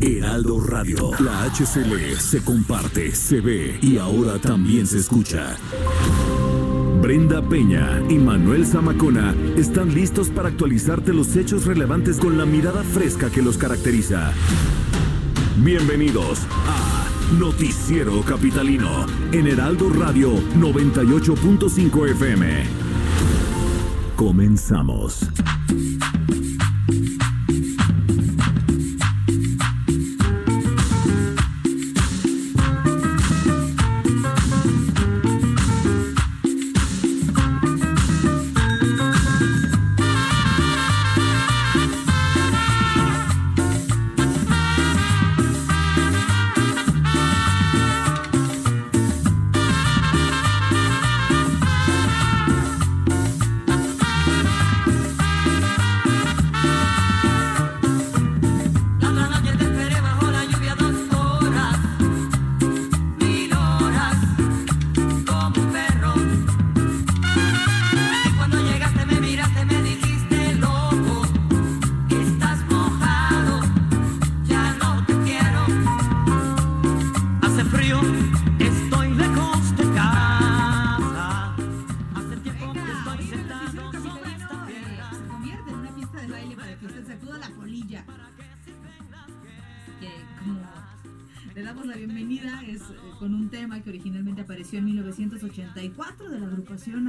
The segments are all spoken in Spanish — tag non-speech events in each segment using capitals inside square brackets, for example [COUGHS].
Heraldo Radio, la HCL se comparte, se ve y ahora también se escucha. Brenda Peña y Manuel Zamacona están listos para actualizarte los hechos relevantes con la mirada fresca que los caracteriza. Bienvenidos a Noticiero Capitalino en Heraldo Radio 98.5 FM. Comenzamos.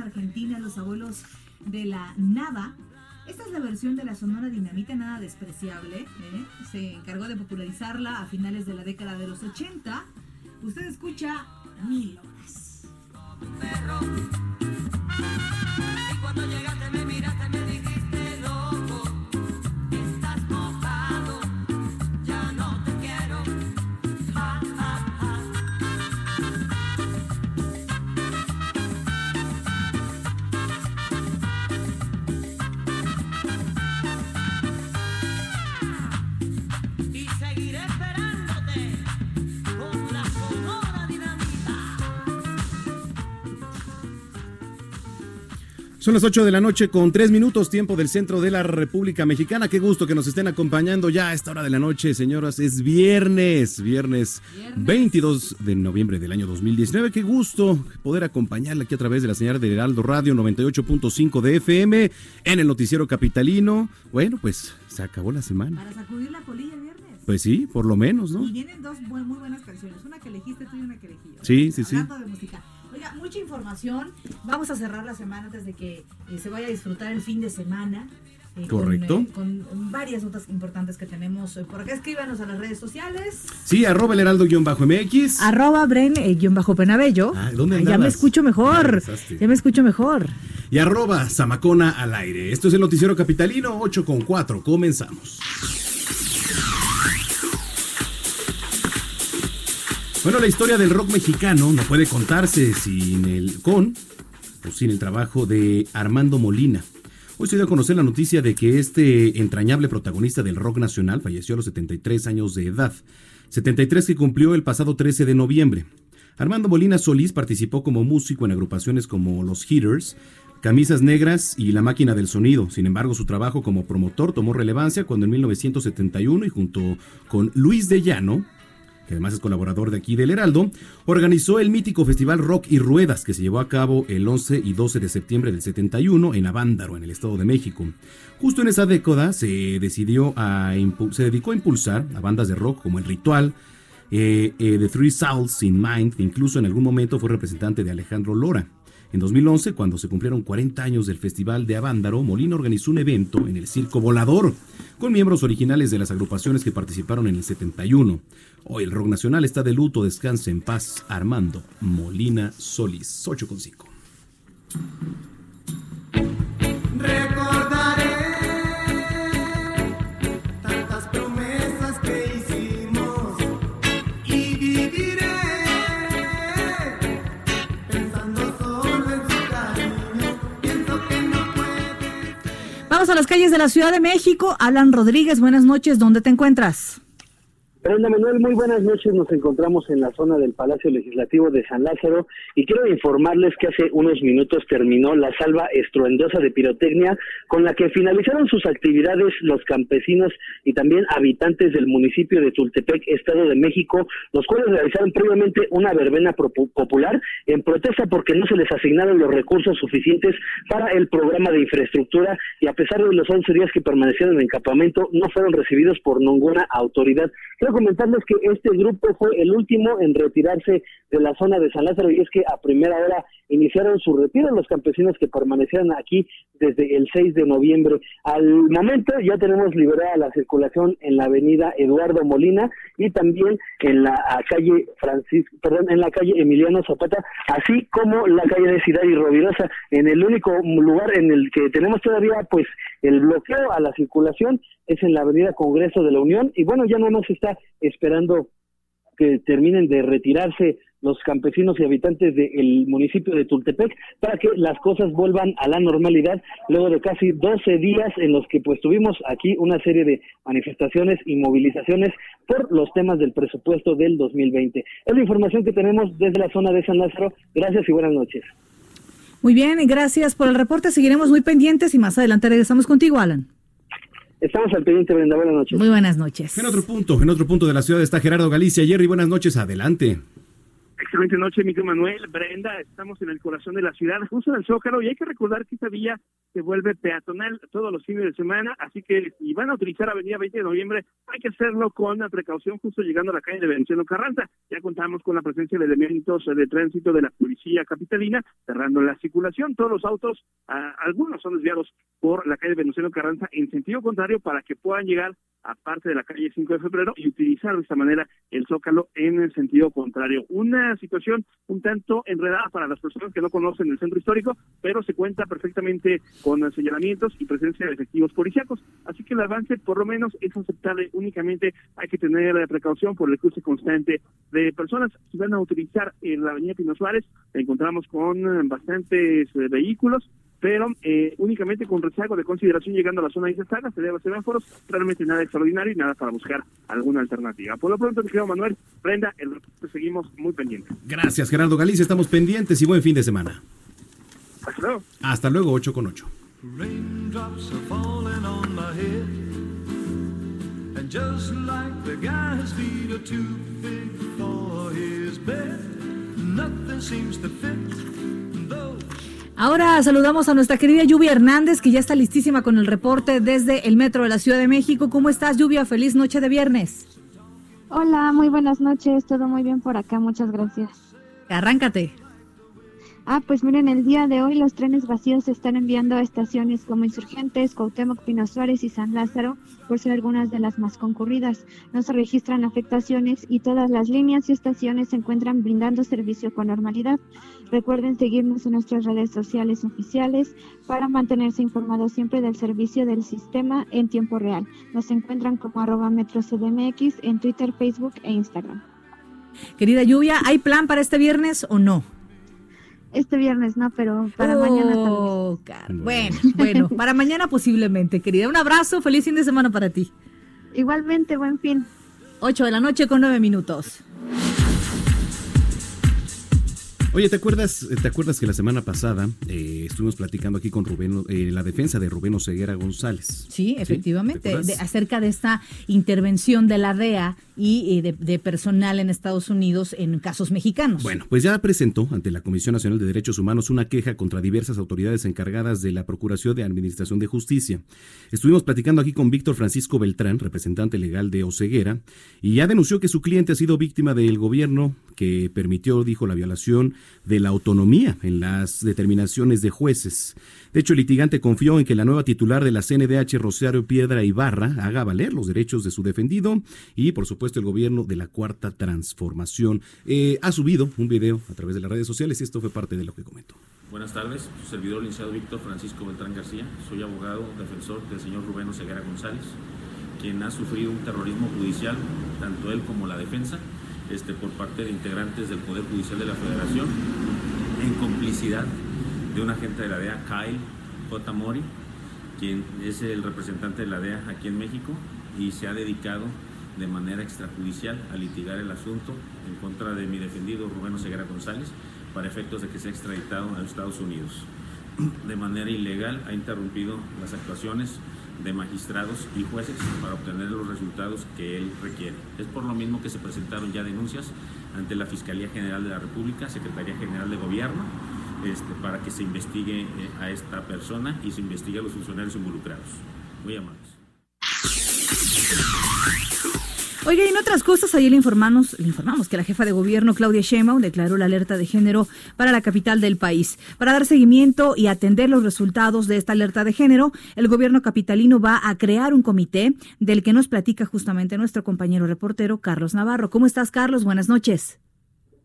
Argentina Los Abuelos de la Nada. Esta es la versión de la Sonora Dinamita, nada despreciable. ¿eh? Se encargó de popularizarla a finales de la década de los 80. Usted escucha Mil Horas. Y cuando llegaste me miraste, Son las 8 de la noche con 3 minutos, tiempo del centro de la República Mexicana. Qué gusto que nos estén acompañando ya a esta hora de la noche, señoras. Es viernes, viernes, 22 de noviembre del año 2019. Qué gusto poder acompañarla aquí a través de la señal de Heraldo Radio 98.5 de FM en el noticiero capitalino. Bueno, pues se acabó la semana. Para sacudir la polilla el viernes. Pues sí, por lo menos, ¿no? Y vienen dos muy buenas canciones, una que elegiste tú y una que elegí yo. Sí, sí, sí. Hablando de música. Mucha información. Vamos a cerrar la semana antes de que eh, se vaya a disfrutar el fin de semana. eh, con, Correcto. eh, Con, varias notas importantes que tenemos por acá. Escríbanos a las redes sociales. Sí, arroba el heraldo-mx. Arroba Bren-Penabello. Ah, ¿dónde ya me escucho mejor. Ya me escucho mejor. Y arroba Zamacona al aire. Esto es el noticiero capitalino 8 con 4. Comenzamos. Bueno, la historia del rock mexicano no puede contarse sin el con o sin el trabajo de Armando Molina. Hoy se dio a conocer la noticia de que este entrañable protagonista del rock nacional falleció a los 73 años de edad. 73 que cumplió el pasado 13 de noviembre. Armando Molina Solís participó como músico en agrupaciones como Los Hitters, Camisas Negras y La Máquina del Sonido. Sin embargo, su trabajo como promotor tomó relevancia cuando en 1971 y junto con Luis de Llano, que además es colaborador de aquí del Heraldo, organizó el mítico festival Rock y Ruedas que se llevó a cabo el 11 y 12 de septiembre del 71 en Avándaro, en el Estado de México. Justo en esa década se decidió se dedicó a impulsar a bandas de rock como El Ritual, eh, eh, The Three Souls in Mind, que incluso en algún momento fue representante de Alejandro Lora. En 2011, cuando se cumplieron 40 años del Festival de Avándaro, Molina organizó un evento en el Circo Volador, con miembros originales de las agrupaciones que participaron en el 71. Hoy el rock nacional está de luto, descanse en paz, Armando Molina Solís, 8.5. Vamos a las calles de la Ciudad de México. Alan Rodríguez, buenas noches. ¿Dónde te encuentras? Brenda Manuel, muy buenas noches. Nos encontramos en la zona del Palacio Legislativo de San Lázaro y quiero informarles que hace unos minutos terminó la salva estruendosa de pirotecnia con la que finalizaron sus actividades los campesinos y también habitantes del municipio de Tultepec, Estado de México, los cuales realizaron previamente una verbena popular en protesta porque no se les asignaron los recursos suficientes para el programa de infraestructura y a pesar de los 11 días que permanecieron en campamento no fueron recibidos por ninguna autoridad. Quiero comentarles que este grupo fue el último en retirarse de la zona de San Lázaro y es que a primera hora iniciaron su retiro los campesinos que permanecieron aquí desde el 6 de noviembre. Al momento ya tenemos liberada la circulación en la avenida Eduardo Molina y también en la calle Francisco, perdón, en la calle Emiliano Zapata, así como la calle de Ciudad y Rovirosa, en el único lugar en el que tenemos todavía pues el bloqueo a la circulación es en la avenida Congreso de la Unión y bueno, ya no nos está esperando que terminen de retirarse los campesinos y habitantes del municipio de Tultepec para que las cosas vuelvan a la normalidad luego de casi 12 días en los que pues tuvimos aquí una serie de manifestaciones y movilizaciones por los temas del presupuesto del 2020. Es la información que tenemos desde la zona de San Lázaro. Gracias y buenas noches. Muy bien, gracias por el reporte. Seguiremos muy pendientes y más adelante regresamos contigo, Alan. Estamos al pendiente, Brenda. Buenas noches. Muy buenas noches. En otro punto, en otro punto de la ciudad está Gerardo Galicia. Jerry, buenas noches. Adelante. Excelente noche, Miguel Manuel. Brenda, estamos en el corazón de la ciudad, justo en el Zócalo, y hay que recordar que esta vía se vuelve peatonal todos los fines de semana, así que si van a utilizar Avenida 20 de Noviembre, hay que hacerlo con precaución justo llegando a la calle de Venezuela Carranza. Ya contamos con la presencia de elementos de tránsito de la policía capitalina, cerrando la circulación. Todos los autos, algunos son desviados por la calle Venezuela Carranza en sentido contrario para que puedan llegar a parte de la calle 5 de febrero y utilizar de esta manera el Zócalo en el sentido contrario. Una situación un tanto enredada para las personas que no conocen el centro histórico, pero se cuenta perfectamente con señalamientos y presencia de efectivos policíacos. Así que el avance por lo menos es aceptable, únicamente hay que tener precaución por el cruce constante de personas. Si van a utilizar la avenida Pino Suárez, encontramos con bastantes eh, vehículos, pero eh, únicamente con rezago de consideración llegando a la zona de Isastaga, se debe semáforos, realmente nada extraordinario y nada para buscar alguna alternativa. Por lo pronto, mi querido Manuel, Brenda, el seguimos muy pendientes. Gracias, Gerardo Galicia, estamos pendientes y buen fin de semana. Hasta luego. Hasta luego, 8 con 8. Ahora saludamos a nuestra querida Lluvia Hernández, que ya está listísima con el reporte desde el metro de la Ciudad de México. ¿Cómo estás, Lluvia? Feliz noche de viernes. Hola, muy buenas noches. Todo muy bien por acá. Muchas gracias. Arráncate. Ah, pues miren, el día de hoy los trenes vacíos se están enviando a estaciones como Insurgentes, Cuauhtémoc, Pino Suárez y San Lázaro, por ser algunas de las más concurridas. No se registran afectaciones y todas las líneas y estaciones se encuentran brindando servicio con normalidad. Recuerden seguirnos en nuestras redes sociales oficiales para mantenerse informados siempre del servicio del sistema en tiempo real. Nos encuentran como arroba metrocdmx en Twitter, Facebook e Instagram. Querida Lluvia, ¿hay plan para este viernes o no? Este viernes no, pero para mañana tal vez. Bueno, bueno, para mañana posiblemente, querida. Un abrazo, feliz fin de semana para ti. Igualmente, buen fin. 8 de la noche con 9 minutos. Oye, ¿te acuerdas, ¿te acuerdas que la semana pasada eh, estuvimos platicando aquí con Rubén, eh, la defensa de Rubén Oseguera González? Sí, efectivamente, acerca de esta intervención de la DEA y eh, de, personal en Estados Unidos en casos mexicanos. Bueno, pues ya presentó ante la Comisión Nacional de Derechos Humanos una queja contra diversas autoridades encargadas de la Procuración de Administración de Justicia. Estuvimos platicando aquí con Víctor Francisco Beltrán, representante legal de Oseguera, y ya denunció que su cliente ha sido víctima del gobierno que permitió, dijo, la violación de la autonomía en las determinaciones de jueces. De hecho, el litigante confió en que la nueva titular de la CNDH, Rosario Piedra Ibarra, haga valer los derechos de su defendido y, por supuesto, el gobierno de la Cuarta Transformación. Eh, ha subido un video a través de las redes sociales y esto fue parte de lo que comentó. Buenas tardes, servidor licenciado Víctor Francisco Beltrán García. Soy abogado, defensor del señor Rubén Oseguera González, quien ha sufrido un terrorismo judicial, tanto él como la defensa este, por parte de integrantes del Poder Judicial de la Federación, en complicidad de un agente de la DEA, Kyle J. Mori, quien es el representante de la DEA aquí en México y se ha dedicado de manera extrajudicial a litigar el asunto en contra de mi defendido Rubén Oseguera González para efectos de que sea extraditado a Estados Unidos. De manera ilegal ha interrumpido las actuaciones de magistrados y jueces para obtener los resultados que él requiere. Es por lo mismo que se presentaron ya denuncias ante la Fiscalía General de la República, Secretaría General de Gobierno, este, para que se investigue eh, a esta persona y se investigue a los funcionarios involucrados. Muy amables. Oiga, y en otras cosas, ayer le informamos, le informamos que la jefa de gobierno, Claudia Sheinbaum, declaró la alerta de género para la capital del país. Para dar seguimiento y atender los resultados de esta alerta de género, el gobierno capitalino va a crear un comité del que nos platica justamente nuestro compañero reportero, Carlos Navarro. ¿Cómo estás, Carlos? Buenas noches.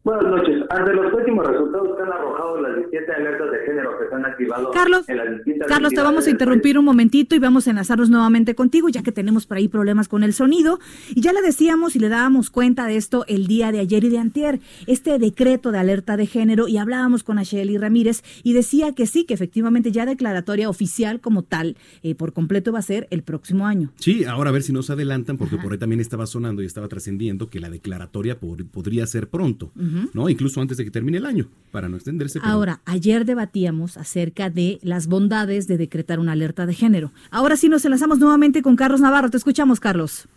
Buenas noches. Ante los últimos resultados que han arrojado las distintas alertas de género se han activado Carlos, en las distintas Carlos, te vamos a interrumpir un momentito y vamos a enlazarnos nuevamente contigo, ya que tenemos por ahí problemas con el sonido. Y ya le decíamos y le dábamos cuenta de esto el día de ayer y de antier, este decreto de alerta de género, y hablábamos con Asheli Ramírez y decía que sí, que efectivamente ya declaratoria oficial como tal, eh, por completo va a ser el próximo año. Sí, ahora a ver si no se adelantan, porque por ahí también estaba sonando y estaba trascendiendo que la declaratoria por- podría ser pronto, ¿no? Incluso antes de que termine el año, para no extenderse. pero- Ahora, ayer debatíamos acerca de las bondades de decretar una alerta de género. Ahora sí nos enlazamos nuevamente con Carlos Navarro. Te escuchamos, Carlos.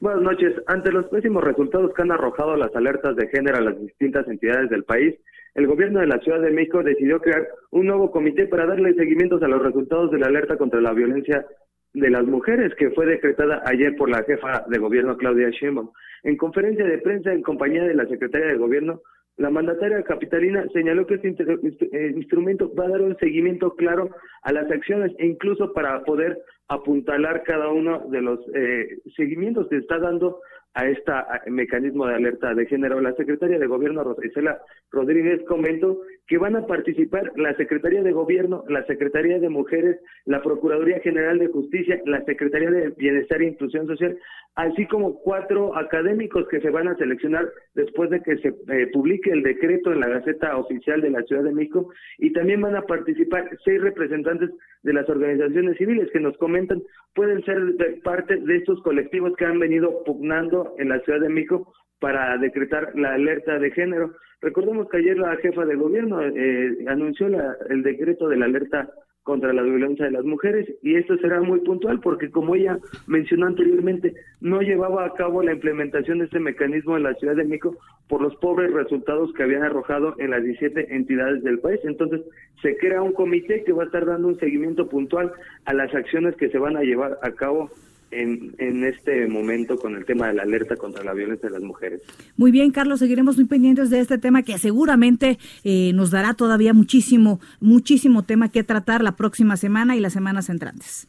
Buenas noches. Ante los pésimos resultados que han arrojado las alertas de género a las distintas entidades del país, el gobierno de la Ciudad de México decidió crear un nuevo comité para darle seguimientos a los resultados de la alerta contra la violencia de las mujeres que fue decretada ayer por la jefa de gobierno Claudia Sheinbaum. En conferencia de prensa en compañía de la secretaria de gobierno, la mandataria capitalina señaló que este instru- eh, instrumento va a dar un seguimiento claro a las acciones e incluso para poder apuntalar cada uno de los eh, seguimientos que está dando a este mecanismo de alerta de género. La secretaria de Gobierno, Rosicela Rodríguez, comentó que van a participar la Secretaría de Gobierno, la Secretaría de Mujeres, la Procuraduría General de Justicia, la Secretaría de Bienestar e Inclusión Social, así como cuatro académicos que se van a seleccionar después de que se eh, publique el decreto en la Gaceta Oficial de la Ciudad de México. Y también van a participar seis representantes de las organizaciones civiles que nos comentan. Pueden ser parte de estos colectivos que han venido pugnando en la Ciudad de México para decretar la alerta de género. Recordemos que ayer la jefa de gobierno eh, anunció la- el decreto de la alerta contra la violencia de las mujeres y esto será muy puntual porque como ella mencionó anteriormente no llevaba a cabo la implementación de este mecanismo en la Ciudad de México por los pobres resultados que habían arrojado en las 17 entidades del país. Entonces se crea un comité que va a estar dando un seguimiento puntual a las acciones que se van a llevar a cabo en, en este momento con el tema de la alerta contra la violencia de las mujeres. Muy bien, Carlos, seguiremos muy pendientes de este tema que seguramente eh, nos dará todavía muchísimo, muchísimo tema que tratar la próxima semana y las semanas entrantes.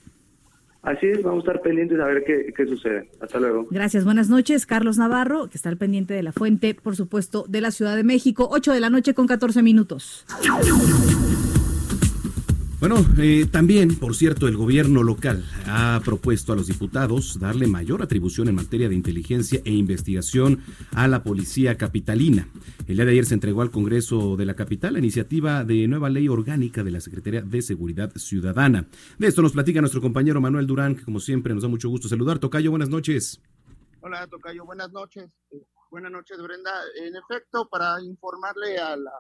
Así es, vamos a estar pendientes a ver qué, qué sucede. Hasta luego. Gracias, buenas noches. Carlos Navarro, que está al pendiente de la fuente, por supuesto, de la Ciudad de México, 8 de la noche con 14 minutos. Bueno, eh, también, por cierto, el gobierno local ha propuesto a los diputados darle mayor atribución en materia de inteligencia e investigación a la policía capitalina. El día de ayer se entregó al Congreso de la capital la iniciativa de nueva ley orgánica de la Secretaría de Seguridad Ciudadana. De esto nos platica nuestro compañero Manuel Durán, que como siempre nos da mucho gusto saludar. Tocayo, buenas noches. Hola, Tocayo, buenas noches. Eh, Buenas noches, Brenda. En efecto, para informarle a la-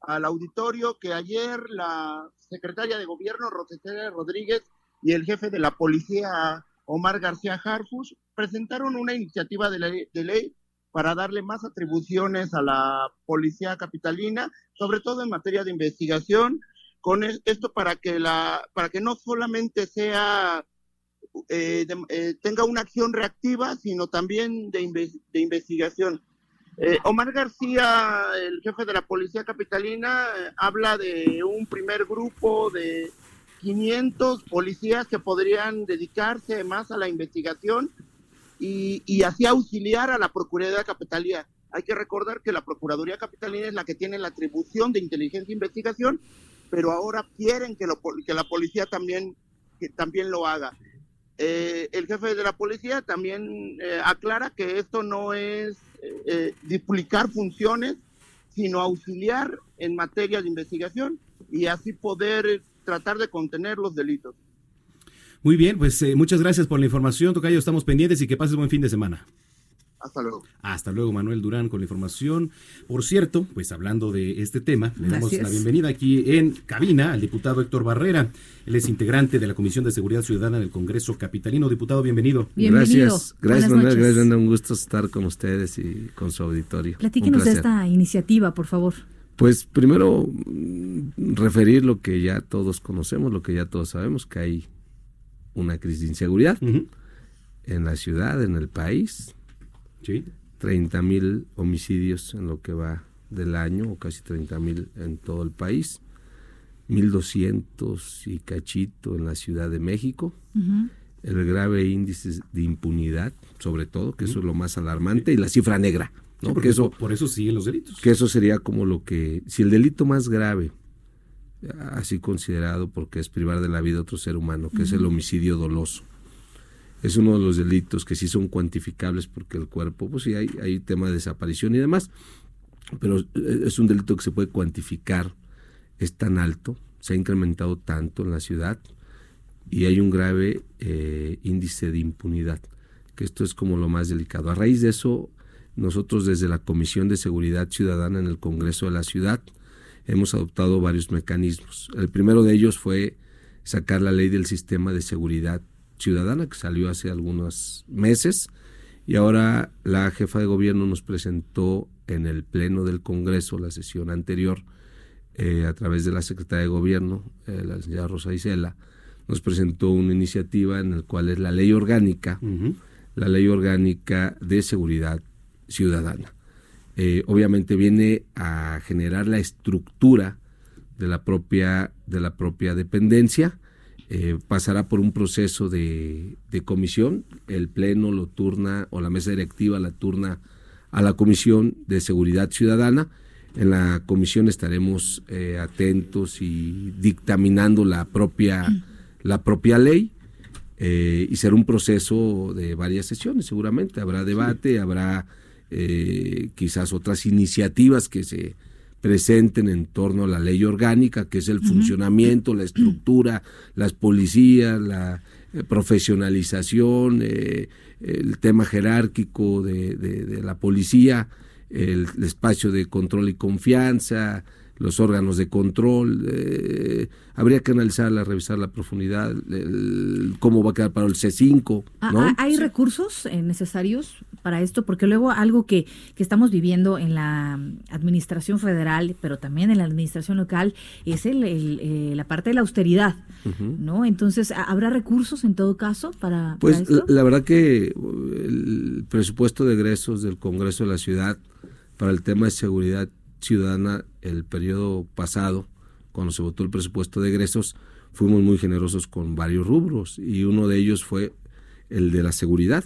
al auditorio que ayer la secretaria de Gobierno, Rosicela Rodríguez, y el jefe de la policía, Omar García Harfus, presentaron una iniciativa de ley, ley para darle más atribuciones a la policía capitalina, sobre todo en materia de investigación, con es- esto para que la para que no solamente sea eh, eh, tenga una acción reactiva, sino también de, de investigación. Eh, Omar García, el jefe de la Policía Capitalina, eh, habla de un primer grupo de 500 policías que podrían dedicarse más a la investigación y, así auxiliar a la Procuraduría Capitalina. Hay que recordar que la Procuraduría Capitalina es la que tiene la atribución de inteligencia e investigación, pero ahora quieren que, la policía también, también lo haga. Eh, el jefe de la policía también aclara que esto no es eh, duplicar funciones, sino auxiliar en materia de investigación y así poder tratar de contener los delitos. Muy bien, pues eh, muchas gracias por la información, Tocayo. Estamos pendientes y que pases buen fin de semana. Hasta luego. Hasta luego, Manuel Durán, con la información. Por cierto, pues hablando de este tema, le damos la bienvenida aquí en cabina al diputado Héctor Barrera. Él es integrante de la Comisión de Seguridad Ciudadana del Congreso Capitalino. Diputado, bienvenido. Bienvenido. Gracias, Buenas gracias Manuel, noches. gracias Brenda, un gusto estar con ustedes y con su auditorio. Platíquenos de esta iniciativa, por favor. Pues primero mm, referir lo que ya todos conocemos, lo que ya todos sabemos, que hay una crisis de inseguridad en la ciudad, en el país, Sí. 30 mil homicidios en lo que va del año, o casi 30 mil en todo el país, 1.200 y cachito en la Ciudad de México, el grave índice de impunidad, sobre todo, que eso es lo más alarmante, y la cifra negra, ¿no? Sí, Porque eso, por eso siguen los delitos. que eso sería como lo que, si el delito más grave, así considerado porque es privar de la vida a otro ser humano, que es el homicidio doloso, es uno de los delitos que sí son cuantificables porque el cuerpo, pues sí, hay, hay tema de desaparición y demás, pero es un delito que se puede cuantificar, es tan alto, se ha incrementado tanto en la ciudad y hay un grave eh, índice de impunidad, que esto es como lo más delicado. A raíz de eso, nosotros desde la Comisión de Seguridad Ciudadana en el Congreso de la Ciudad hemos adoptado varios mecanismos. El primero de ellos fue sacar la ley del sistema de seguridad ciudadana que salió hace algunos meses y ahora la jefa de gobierno nos presentó en el pleno del Congreso la sesión anterior eh, a través de la secretaria de gobierno, eh, la señora Rosa Isela, nos presentó una iniciativa en la cual es la ley orgánica, la ley orgánica de seguridad ciudadana. Eh, obviamente viene a generar la estructura de la propia, de la propia dependencia, eh, pasará por un proceso de, de comisión, el pleno lo turna o la mesa directiva la turna a la Comisión de Seguridad Ciudadana. En la comisión estaremos eh, atentos y dictaminando la propia, la propia ley eh, y será un proceso de varias sesiones seguramente. Habrá debate, habrá quizás otras iniciativas que se presenten en torno a la ley orgánica, que es el funcionamiento, la estructura, las policías, la eh, profesionalización, eh, el tema jerárquico de, de- de la policía, el, el espacio de control y confianza, los órganos de control. eh, habría que analizarla, revisar la profundidad, el- cómo va a quedar para el C5. Ah, ¿no? ah, ¿Hay recursos eh, necesarios para esto? Porque luego algo que, que estamos viviendo en la administración federal, pero también en la administración local, es el, el, eh, la parte de la austeridad. ¿no? Entonces, ¿ha- ¿habrá recursos en todo caso para, Pues para esto? la, la verdad que uh, el presupuesto de egresos del Congreso de la Ciudad para el tema de seguridad ciudadana el periodo pasado, cuando se votó el presupuesto de egresos, fuimos muy generosos con varios rubros y uno de ellos fue el de la seguridad,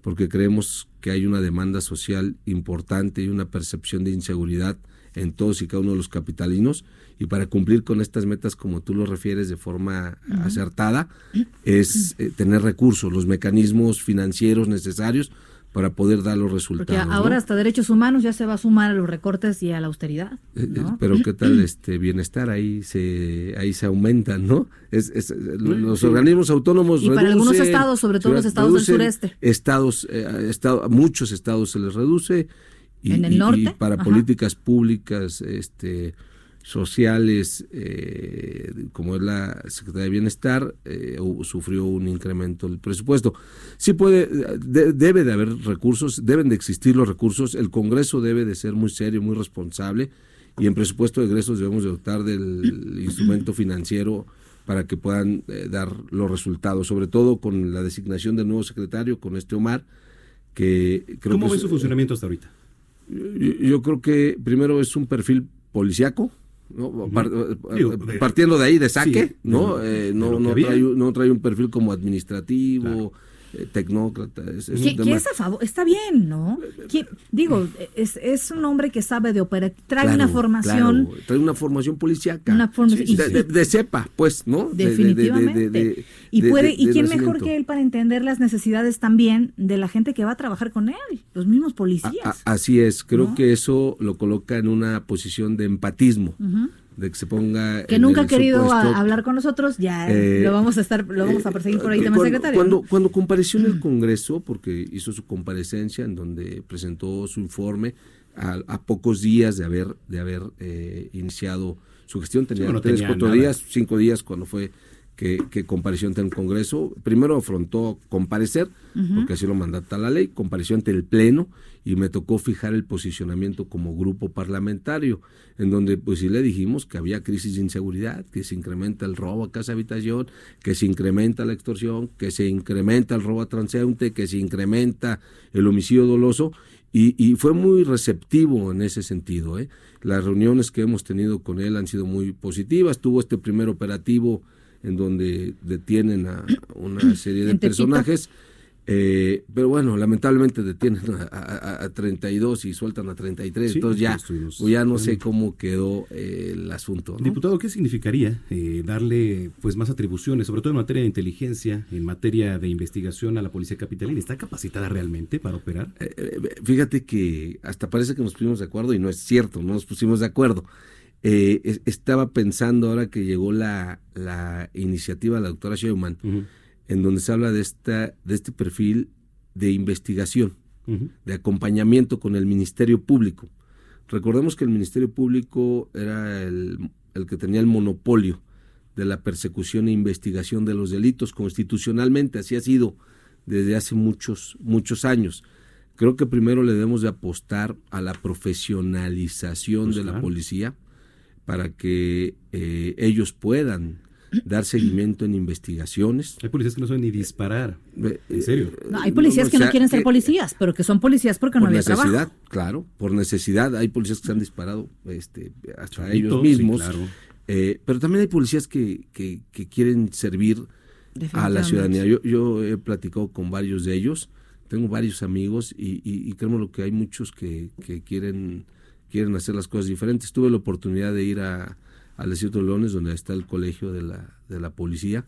porque creemos que hay una demanda social importante y una percepción de inseguridad en todos y cada uno de los capitalinos. Y para cumplir con estas metas como tú lo refieres de forma acertada es eh, tener recursos, los mecanismos financieros necesarios para poder dar los Porque resultados. ¿no? ahora hasta derechos humanos ya se va a sumar a los recortes y a la austeridad. Eh, eh, ¿no? Pero qué tal [CLEARS THROAT] este bienestar ahí se ahí se aumentan, ¿no? Es, es- lo- los sí. organismos autónomos Y para algunos reducen, estados, sobre todo los estados del reducen, sureste. Estados, eh, estado- muchos estados se les reduce. Y, ¿En el y- y norte? para Ajá. políticas públicas, este sociales, eh, como es la Secretaría de Bienestar, eh, sufrió un incremento del presupuesto. Sí puede, de- debe de haber recursos, deben de existir los recursos, el Congreso debe de ser muy serio, muy responsable, y en presupuesto de egresos debemos de dotar del [COUGHS] instrumento financiero para que puedan eh, dar los resultados, sobre todo con la designación del nuevo secretario, con este Omar, que creo ¿Cómo que ve es- su funcionamiento hasta ahorita? yo, yo creo que primero es un perfil policiaco, ¿no? Par- Digo, de- partiendo de ahí, de saque, Sí, ¿no? de- Eh, no, no, trae, un- no trae un perfil como administrativo, eh, tecnócrata. Es, es es a favor, está bien, ¿no? Digo, es, es un hombre que sabe de operar, trae Claro, una formación, claro, trae una formación policiaca. Una formación- Sí, de, de- de cepa, pues, ¿no? De- de- de- de- definitivamente. de- y de- puede, de- y de quién mejor que él para entender las necesidades también de la gente que va a trabajar con él, los mismos policías. a- así es, creo ¿No? que eso lo coloca en una posición de empatismo. Ujú. De que se ponga que en nunca ha querido supuesto- hablar con nosotros, ya Eh, lo vamos a estar, lo vamos a perseguir por ahí también, cuando, secretario. Cuando, ¿no? cuando, cuando compareció en el Congreso, porque hizo su comparecencia en donde presentó su informe a, a pocos días de haber, de haber eh, iniciado su gestión, tenía Sí, no tres, tenía cuatro nada. días, cinco días cuando fue que, que compareció ante el Congreso. Primero afrontó comparecer, porque así lo mandata la ley, compareció ante el Pleno y me tocó fijar el posicionamiento como grupo parlamentario, en donde pues sí le dijimos que había crisis de inseguridad, que se incrementa el robo a casa habitación, que se incrementa la extorsión, que se incrementa el robo a transeúnte, que se incrementa el homicidio doloso y, y fue muy receptivo en ese sentido. ¿eh? Las reuniones que hemos tenido con él han sido muy positivas. Tuvo este primer operativo en donde detienen a una [CLEARS THROAT] serie de personajes. eh, pero bueno, lamentablemente detienen a, a- a 32 y sueltan a 33, Sí, entonces ya, estuvimos pues ya no sé cómo quedó eh, el asunto. ¿no? Diputado, ¿qué significaría eh, darle pues más atribuciones, sobre todo en materia de inteligencia, en materia de investigación a la policía capitalina? ¿Está capacitada realmente para operar? Eh, Fíjate que hasta parece que nos pusimos de acuerdo y no es cierto, no nos pusimos de acuerdo. Eh, es- estaba pensando ahora que llegó la, la iniciativa de la doctora Sheuman, en donde se habla de, esta, de este perfil de investigación, de acompañamiento con el Ministerio Público. Recordemos que el Ministerio Público era el, el que tenía el monopolio de la persecución e investigación de los delitos constitucionalmente, así ha sido desde hace muchos, muchos años. Creo que primero le debemos de apostar a la profesionalización Pues de la policía para que eh, ellos puedan dar seguimiento en investigaciones. Hay policías que no saben ni disparar. En serio. No, hay policías que no quieren ser policías, pero que son policías porque no por había necesidad, trabajo. claro, por necesidad. Hay policías que se han disparado este, hasta ellos sí, mismos. claro. Eh, pero también hay policías que, que, que quieren servir a la ciudadanía. Yo, yo he platicado con varios de ellos, tengo varios amigos y, y, y créeme lo que hay muchos que, que quieren, quieren hacer las cosas diferentes. Tuve la oportunidad de ir a, al desierto de Leones, donde está el colegio de la, de la policía,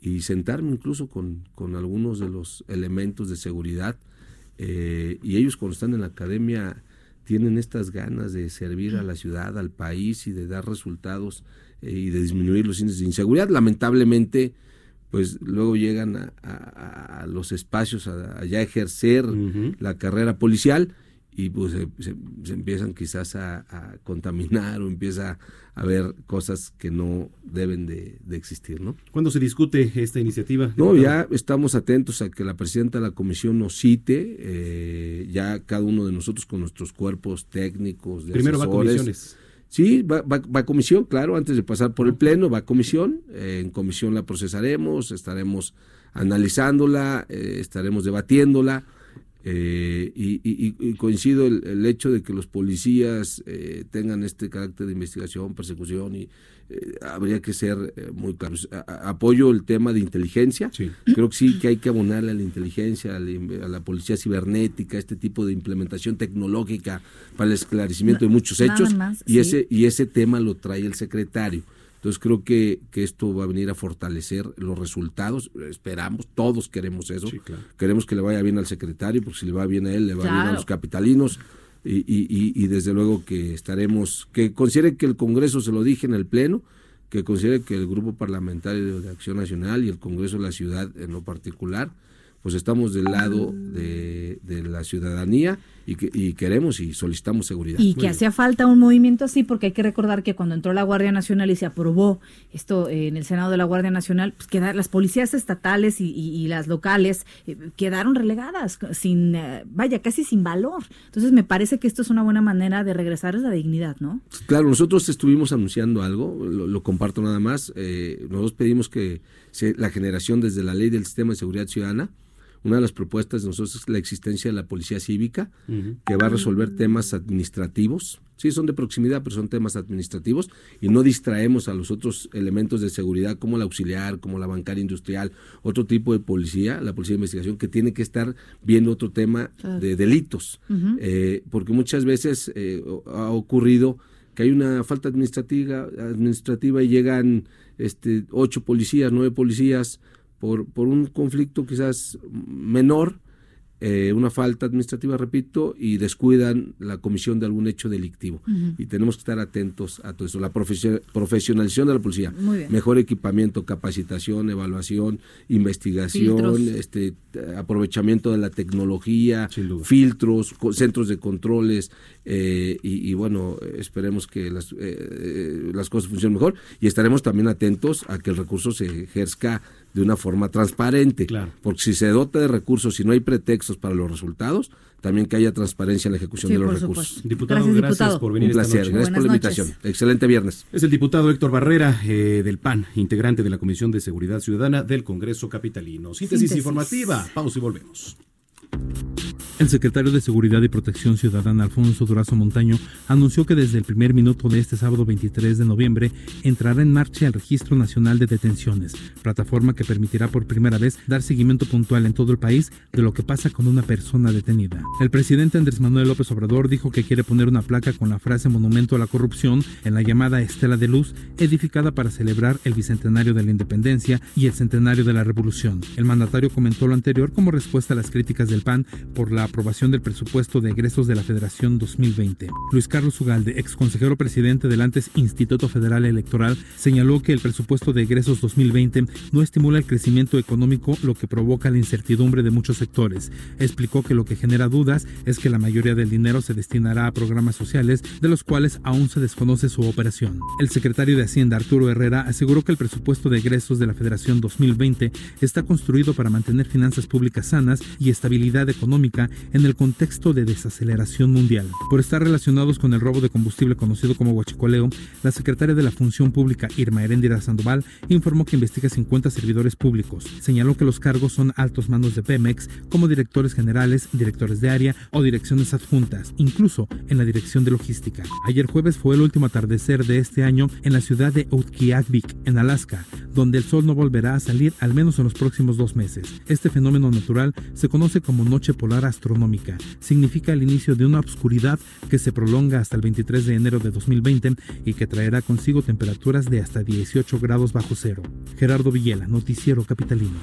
y sentarme incluso con, con algunos de los elementos de seguridad. eh, y ellos cuando están en la academia tienen estas ganas de servir a la ciudad, al país y de dar resultados eh, y de disminuir los índices de inseguridad. Lamentablemente, pues luego llegan a, a- a los espacios a, a ya ejercer la carrera policial y pues se, se- se empiezan quizás a, a contaminar o empieza a haber cosas que no deben de, de existir, ¿no? ¿Cuándo se discute esta iniciativa? No, ya estamos atentos a que la presidenta de la comisión nos cite, eh, ya cada uno de nosotros con nuestros cuerpos técnicos, de Primero va a comisiones. Sí, va, va- va a comisión, claro, antes de pasar por el pleno, va a comisión, eh, en comisión la procesaremos, estaremos analizándola, eh, estaremos debatiéndola, eh, y, y- y coincido el, el hecho de que los policías eh, tengan este carácter de investigación, persecución, y eh, habría que ser eh, muy claros. A- a- apoyo el tema de inteligencia, creo que sí que hay que abonarle a la inteligencia, a la, in- a la policía cibernética, este tipo de implementación tecnológica para el esclarecimiento de muchos hechos, más, y sí. ese y ese tema lo trae el secretario. Entonces creo que, que esto va a venir a fortalecer los resultados, esperamos, todos queremos eso, queremos que le vaya bien al secretario, porque si le va bien a él, le va bien a los capitalinos, y, y, y- y desde luego que estaremos, que considere que el Congreso, se lo dije en el Pleno, que considere que el Grupo Parlamentario de Acción Nacional y el Congreso de la Ciudad en lo particular, pues estamos del lado de, de la ciudadanía y, que, y queremos y solicitamos seguridad. Y que hacía falta un movimiento así, porque hay que recordar que cuando entró la Guardia Nacional y se aprobó esto eh, en el Senado de la Guardia Nacional, pues las policías estatales y, y- y las locales eh, quedaron relegadas, sin, eh, vaya, casi sin valor. Entonces me parece que esto es una buena manera de regresarles la dignidad, ¿no? Claro, nosotros estuvimos anunciando algo, lo, lo comparto nada más. nosotros pedimos que se- la generación desde la ley del sistema de seguridad ciudadana, una de las propuestas de nosotros es la existencia de la policía cívica, que va a resolver temas administrativos. Sí, son de proximidad, pero son temas administrativos y no distraemos a los otros elementos de seguridad como la auxiliar, como la bancaria industrial, otro tipo de policía, la policía de investigación, que tiene que estar viendo otro tema de delitos. Eh, porque muchas veces eh, ha ocurrido que hay una falta administrativa, administrativa y llegan este, ocho policías, nueve policías por, por un conflicto quizás menor eh, una falta administrativa, repito, y descuidan la comisión de algún hecho delictivo. Y tenemos que estar atentos a todo eso. La profesio- profesionalización de la policía, mejor equipamiento, capacitación, evaluación, investigación, Filtros. este aprovechamiento de la tecnología, filtros, co- centros de controles, eh, y, y bueno, esperemos que las, eh, eh, las cosas funcionen mejor y estaremos también atentos a que el recurso se ejerzca de una forma transparente. Porque si se dota de recursos, si no hay pretextos para los resultados, también que haya transparencia en la ejecución Sí, de los recursos. supuesto. Diputado, Gracias, gracias diputado. por venir Un esta placer, noche. gracias por la invitación. noches. Excelente viernes. Es el diputado Héctor Barrera eh, del PAN, integrante de la Comisión de Seguridad Ciudadana del Congreso Capitalino. Síntesis, Síntesis. informativa. Pausa y volvemos. El secretario de Seguridad y Protección Ciudadana, Alfonso Durazo Montaño, anunció que desde el primer minuto de este sábado 23 de noviembre entrará en marcha el Registro Nacional de Detenciones, plataforma que permitirá por primera vez dar seguimiento puntual en todo el país de lo que pasa con una persona detenida. El presidente Andrés Manuel López Obrador dijo que quiere poner una placa con la frase Monumento a la Corrupción en la llamada Estela de Luz, edificada para celebrar el bicentenario de la independencia y el centenario de la revolución. El mandatario comentó lo anterior como respuesta a las críticas del PAN por la aprobación del presupuesto de egresos de la Federación 2020. Luis Carlos Ugalde, ex consejero presidente del antes Instituto Federal Electoral, señaló que el presupuesto de egresos 2020 no estimula el crecimiento económico, lo que provoca la incertidumbre de muchos sectores. Explicó que lo que genera dudas es que la mayoría del dinero se destinará a programas sociales, de los cuales aún se desconoce su operación. El secretario de Hacienda, Arturo Herrera, aseguró que el presupuesto de egresos de la Federación 2020 está construido para mantener finanzas públicas sanas y estabilidad económica en el contexto de desaceleración mundial. Por estar relacionados con el robo de combustible conocido como huachicoleo, la secretaria de la Función Pública, Irma Heréndira Sandoval, informó que investiga 50 servidores públicos. Señaló que los cargos son altos mandos de Pemex, como directores generales, directores de área o direcciones adjuntas, incluso en la dirección de logística. Ayer jueves fue el último atardecer de este año en la ciudad de Utqiagvik, en Alaska, donde el sol no volverá a salir al menos en los próximos dos meses. Este fenómeno natural se conoce como noche polar Significa el inicio de una obscuridad que se prolonga hasta el 23 de enero de 2020 y que traerá consigo temperaturas de hasta 18 grados bajo cero. Gerardo Villela, Noticiero Capitalino.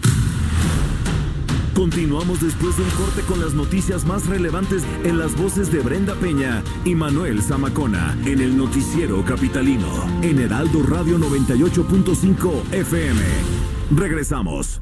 Continuamos después de un corte con las noticias más relevantes en las voces de Brenda Peña y Manuel Zamacona en el noticiero capitalino en Heraldo Radio 98.5 FM. Regresamos.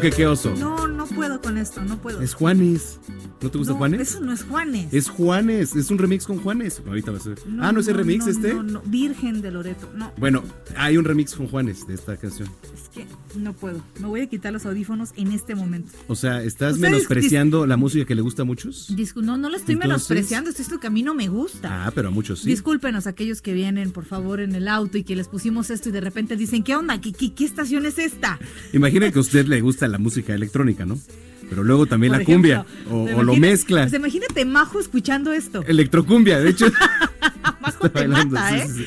Que qué oso? No, no puedo con esto, no puedo. Es Juanes. ¿No te gusta No, Juanes? Eso no es Juanes. Es Juanes, es un remix con Juanes. Ahorita va a. No, ah, ¿no es el remix no, este? No, no, Virgen de Loreto. No, Bueno, hay un remix con Juanes de esta canción. es que no puedo. Me voy a quitar los audífonos en este momento. O sea, ¿estás menospreciando la música que le gusta a muchos? Discu- no, no lo estoy Entonces- menospreciando, esto es lo que a mí no me gusta. Ah, pero a muchos sí. Discúlpenos aquellos que vienen, por favor, en el auto y que les pusimos esto y de repente dicen, ¿qué onda? ¿Qué, qué, qué estación es esta? Imagina que a usted le gusta la música electrónica, ¿no? Pero luego también Por la cumbia. O, ¿te o lo mezcla. Pues imagínate Majo escuchando esto. Electrocumbia, de hecho. [LAUGHS] Majo te mata, ¿eh? sí, sí.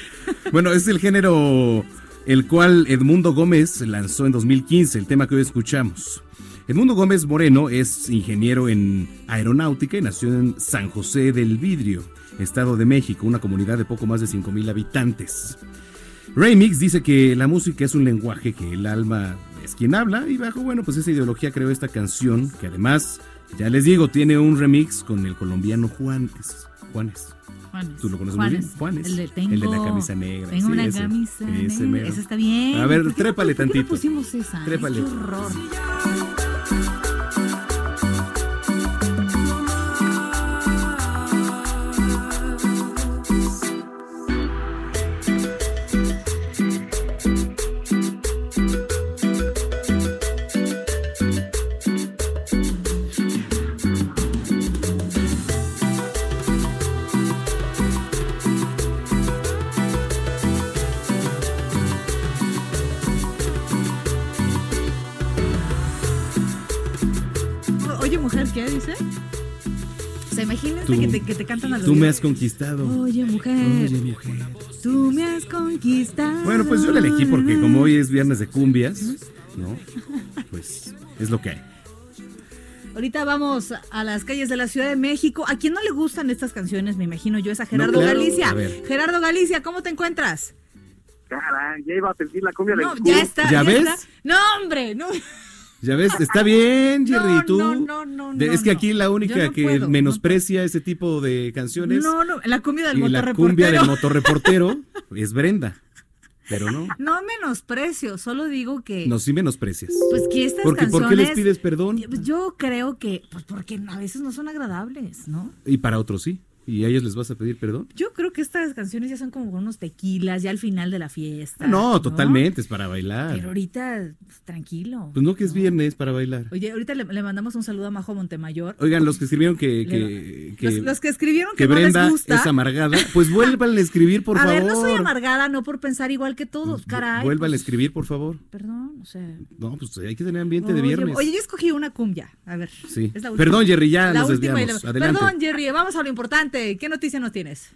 Bueno, es el género el cual Edmundo Gómez lanzó en 2015, el tema que hoy escuchamos. Edmundo Gómez Moreno es ingeniero en aeronáutica y nació en San José del Vidrio, Estado de México, una comunidad de poco más de 5.000 habitantes. Remix dice que la música es un lenguaje que el alma es quien habla y bajo, bueno, pues esa ideología creó esta canción que además, ya les digo, tiene un remix con el colombiano Juanes. Juanes. Juanes. ¿Tú lo conoces muy bien? Juanes. El de, tengo, El de la camisa negra. Tengo sí, una ese, camisa ese negra. Esa está bien. A ver, ¿Por qué trépale por qué no tantito. pusimos esa? Trépale. qué horror. ¿Qué dice? O sea, imagínate Tú- que, te, que te cantan a los Tú me has conquistado. Oye, mujer. Oye, mujer. Tú me has conquistado. Bueno, pues yo la elegí porque como hoy es viernes de cumbias, ¿no? Pues es lo que hay. Ahorita vamos a las calles de la Ciudad de México. ¿A quién no le gustan estas canciones? Me imagino yo, es a Gerardo claro. Galicia. A. Gerardo Galicia, ¿cómo te encuentras? Caray, ya iba a pedir la cumbia No, del ya está. ¿Ya ves? está. No, hombre, no. Ya ves, está [LAUGHS] bien, Jerry. No, tú. no, no, no, es que aquí la única que puedo, menosprecia ese tipo de canciones No, no, la cumbia del y la motorreportero. cumbia del [LAUGHS] motorreportero es Brenda. Pero no, No menosprecio, solo digo que. no, sí menosprecias. Pues que estas Porque, canciones. ¿Por qué les pides perdón? Yo creo que. Pues porque a veces no son agradables, ¿no? Y para otros sí. ¿Y a ellos les vas a pedir perdón? Yo creo que estas canciones ya son como unos tequilas, ya al final de la fiesta. No, totalmente, es para bailar. Pero ahorita, pues, tranquilo. Pues no que es viernes para bailar. Oye, ahorita le, le mandamos un saludo a Majo Montemayor. Oigan, los que escribieron que, que, que- los, los que escribieron que, que no Brenda les gusta. es amargada, pues [LAUGHS] vuelvan a escribir, por a favor. ver, no soy amargada, no por pensar igual que todos, caray. Vuelvan a pues, escribir, por favor. Perdón, o sea. No, pues hay que tener ambiente de viernes. Oye, yo escogí una cumbia. A ver. Sí. es la última. Perdón, Jerry, ya La nos desviamos. la- Adelante. Perdón, Jerry, vamos a lo importante. ¿Qué noticia nos tienes?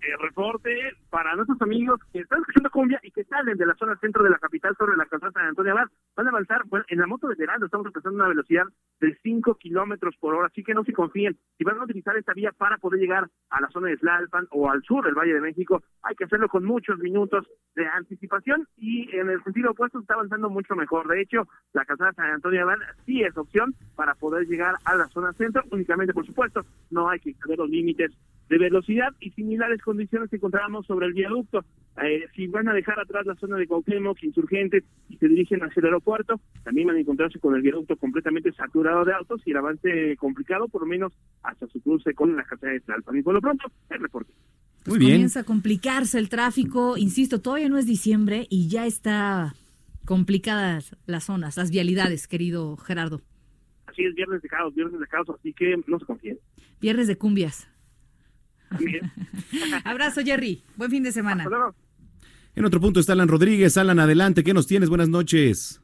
Eh, reporte para nuestros amigos que están escuchando cumbia y que salen de la zona centro de la capital sobre la calzada San Antonio Abad. Van a avanzar, bueno, en la moto de Heraldo estamos alcanzando una velocidad de 5 kilómetros por hora, así que no se confíen. Si van a utilizar esta vía para poder llegar a la zona de Tlalpan o al sur del Valle de México, hay que hacerlo con muchos minutos de anticipación y en el sentido opuesto está avanzando mucho mejor. De hecho, la calzada San Antonio Abad sí es opción para poder llegar a la zona centro, únicamente, por supuesto, no hay que exceder los límites de velocidad y similares condiciones que encontramos sobre el viaducto. Eh, si van a dejar atrás la zona de Cuauhtémoc, insurgentes y se dirigen hacia el aeropuerto, también van a encontrarse con el viaducto completamente saturado de autos y el avance complicado, por lo menos hasta su cruce con la casa de Tlalpan. Y por lo pronto, el reporte. Muy bien. Comienza a complicarse el tráfico. Insisto, todavía no es diciembre y ya está complicadas las zonas, las vialidades, querido Gerardo. Así es, viernes de caos, viernes de caos, así que no se confíen. Viernes de cumbias. [LAUGHS] Abrazo, Jerry. Buen fin de semana. Hasta luego. En otro punto está Alan Rodríguez. Alan, adelante. ¿Qué nos tienes? Buenas noches.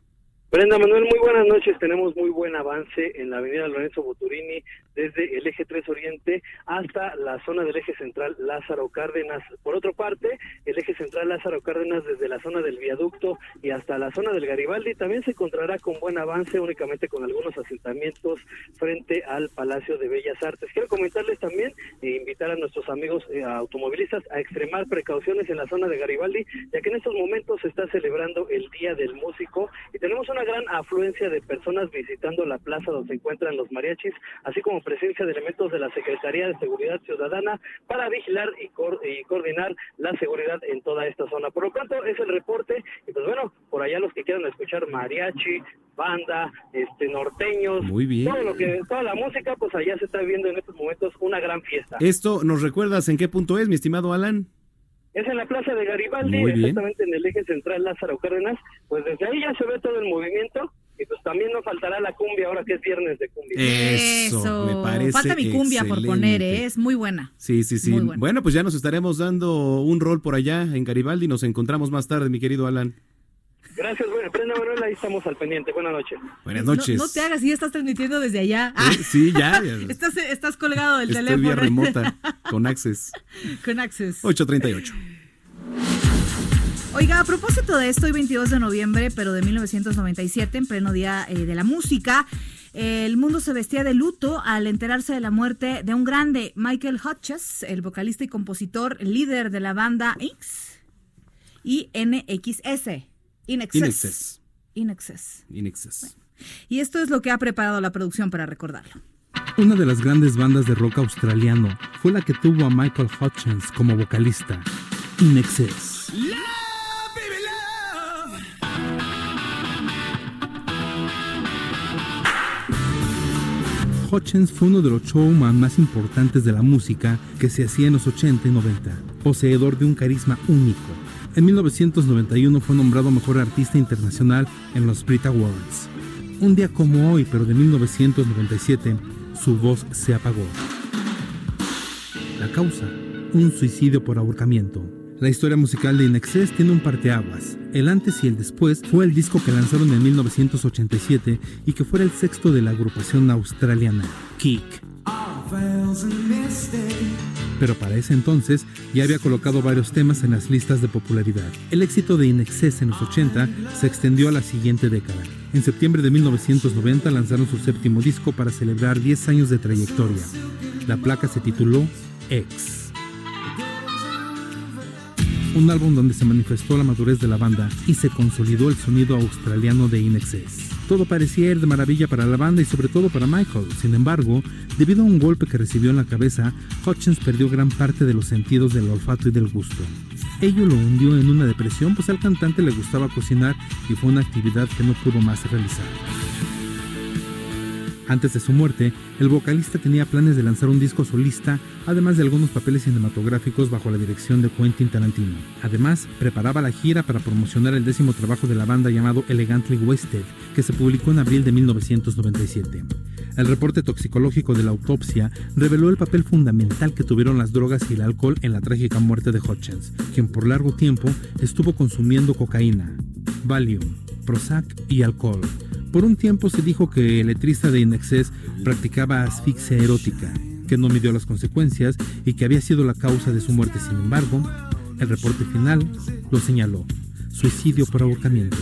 Brenda Manuel, muy buenas noches. Tenemos muy buen avance en la avenida Lorenzo Boturini desde el eje 3 Oriente hasta la zona del eje central Lázaro Cárdenas. Por otra parte, el eje central Lázaro Cárdenas desde la zona del viaducto y hasta la zona del Garibaldi también se encontrará con buen avance, únicamente con algunos asentamientos frente al Palacio de Bellas Artes. Quiero comentarles también e invitar a nuestros amigos eh, automovilistas a extremar precauciones en la zona de Garibaldi, ya que en estos momentos se está celebrando el Día del Músico y tenemos una gran afluencia de personas visitando la plaza donde se encuentran los mariachis, así como presencia de elementos de la Secretaría de Seguridad Ciudadana para vigilar y, cor- y coordinar la seguridad en toda esta zona. Por lo pronto es el reporte y pues bueno, por allá los que quieran escuchar mariachi, banda, este norteños, Muy bien. todo lo que toda la música, pues allá se está viviendo en estos momentos una gran fiesta. Esto, ¿nos recuerdas en qué punto es, mi estimado Alan? Es en la plaza de Garibaldi, exactamente en el eje central Lázaro Cárdenas. Pues desde ahí ya se ve todo el movimiento y pues también no faltará la cumbia ahora que es viernes de cumbia. Eso, me parece Falta mi cumbia por poner, ¿eh? es muy buena. Sí, sí, sí. Muy bueno. Pues ya nos estaremos dando un rol por allá en Garibaldi. Nos encontramos más tarde, mi querido Alan. Gracias, bueno, Prenda Manuel, ahí estamos al pendiente. Buenas noches. Buenas No, noches. no te hagas, ya estás transmitiendo desde allá. Ah, Eh, Sí, ya. ya. [LAUGHS] estás, estás colgado del Estoy teléfono. vía remota [LAUGHS] con Access. Con Access. 838. Oiga, a propósito de esto, hoy 22 de noviembre, pero de 1997, en pleno día eh, de la música, eh, el mundo se vestía de luto al enterarse de la muerte de un grande, Michael Hutchins, el vocalista y compositor, líder de la banda X y NXS. Inexcess. Inexcess. Inexcess. Inexcess. Y esto es lo que ha preparado la producción para recordarlo. Una de las grandes bandas de rock australiano fue la que tuvo a Michael Hutchins como vocalista, In Hutchins fue uno de los showman más importantes de la música que se hacía en los 80 y 90, poseedor de un carisma único. En 1991 fue nombrado Mejor Artista Internacional en los Brit Awards. Un día como hoy, pero de 1997, su voz se apagó. La causa, un suicidio por ahorcamiento. La historia musical de Inexcess tiene un parteaguas. El antes y el después fue el disco que lanzaron en 1987 y que fuera el sexto de la agrupación australiana, Kick. Pero para ese entonces ya había colocado varios temas en las listas de popularidad. El éxito de Inexcess en los 80 se extendió a la siguiente década. En septiembre de 1990 lanzaron su séptimo disco para celebrar 10 años de trayectoria. La placa se tituló X un álbum donde se manifestó la madurez de la banda y se consolidó el sonido australiano de Inexcess. Todo parecía ir de maravilla para la banda y sobre todo para Michael. Sin embargo, debido a un golpe que recibió en la cabeza, Hutchins perdió gran parte de los sentidos del olfato y del gusto. Ello lo hundió en una depresión, pues al cantante le gustaba cocinar y fue una actividad que no pudo más realizar. Antes de su muerte, el vocalista tenía planes de lanzar un disco solista, además de algunos papeles cinematográficos bajo la dirección de Quentin Tarantino. Además, preparaba la gira para promocionar el décimo trabajo de la banda llamado Elegantly Wasted, que se publicó en abril de 1997. El reporte toxicológico de la autopsia reveló el papel fundamental que tuvieron las drogas y el alcohol en la trágica muerte de Hutchins, quien por largo tiempo estuvo consumiendo cocaína, Valium, Prozac y alcohol por un tiempo se dijo que el letrista de Inexcess practicaba asfixia erótica, que no midió las consecuencias y que había sido la causa de su muerte. Sin embargo, el reporte final lo señaló, suicidio por ahorcamiento.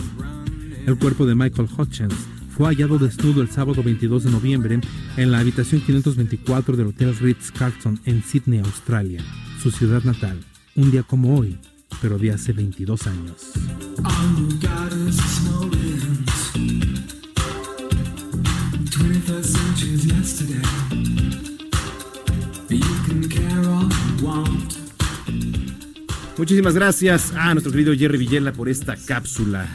El cuerpo de Michael Hutchins fue hallado desnudo el sábado 22 de noviembre en la habitación 524 del Hotel Ritz-Carlton en Sydney, Australia, su ciudad natal, un día como hoy, pero de hace 22 años. Muchísimas gracias a nuestro querido Jerry Villela por esta cápsula.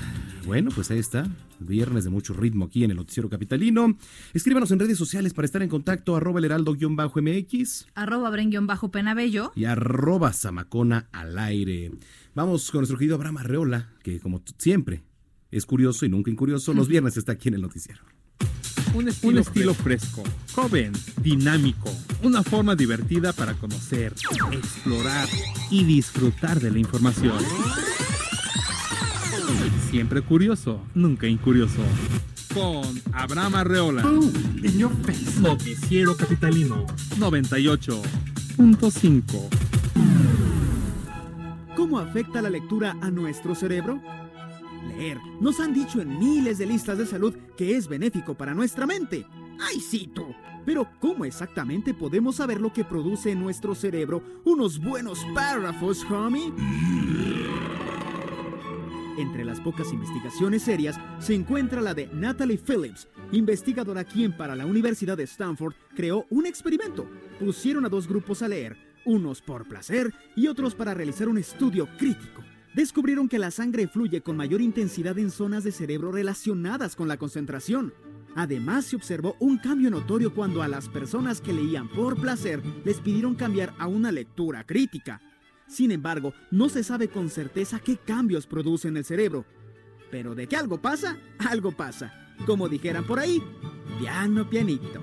Bueno, pues ahí está. Viernes de mucho ritmo aquí en el Noticiero Capitalino. Escríbanos en redes sociales para estar en contacto. Arroba el heraldo-mx. Arroba bren-penabello. Y arroba zamacona al aire. Vamos con nuestro querido Abraham Arreola, que como siempre es curioso y nunca incurioso. Los viernes está aquí en el Noticiero. Un estilo, fresco, joven, dinámico, una forma divertida para conocer, explorar y disfrutar de la información. Siempre curioso, nunca incurioso. Con Abraham Arreola. Noticiero Capitalino 98.5. ¿Cómo afecta la lectura a nuestro cerebro? Nos han dicho en miles de listas de salud que es benéfico para nuestra mente. ¡Ay, tú! Pero ¿cómo exactamente podemos saber lo que produce en nuestro cerebro unos buenos párrafos, homie? Entre las pocas investigaciones serias se encuentra la de Natalie Phillips, investigadora quien para la Universidad de Stanford creó un experimento. Pusieron a dos grupos a leer, unos por placer y otros para realizar un estudio crítico descubrieron que la sangre fluye con mayor intensidad en zonas de cerebro relacionadas con la concentración. Además, se observó un cambio notorio cuando a las personas que leían por placer les pidieron cambiar a una lectura crítica. Sin embargo, no se sabe con certeza qué cambios produce en el cerebro. Pero de que algo pasa, algo pasa. Como dijeran por ahí, piano pianito.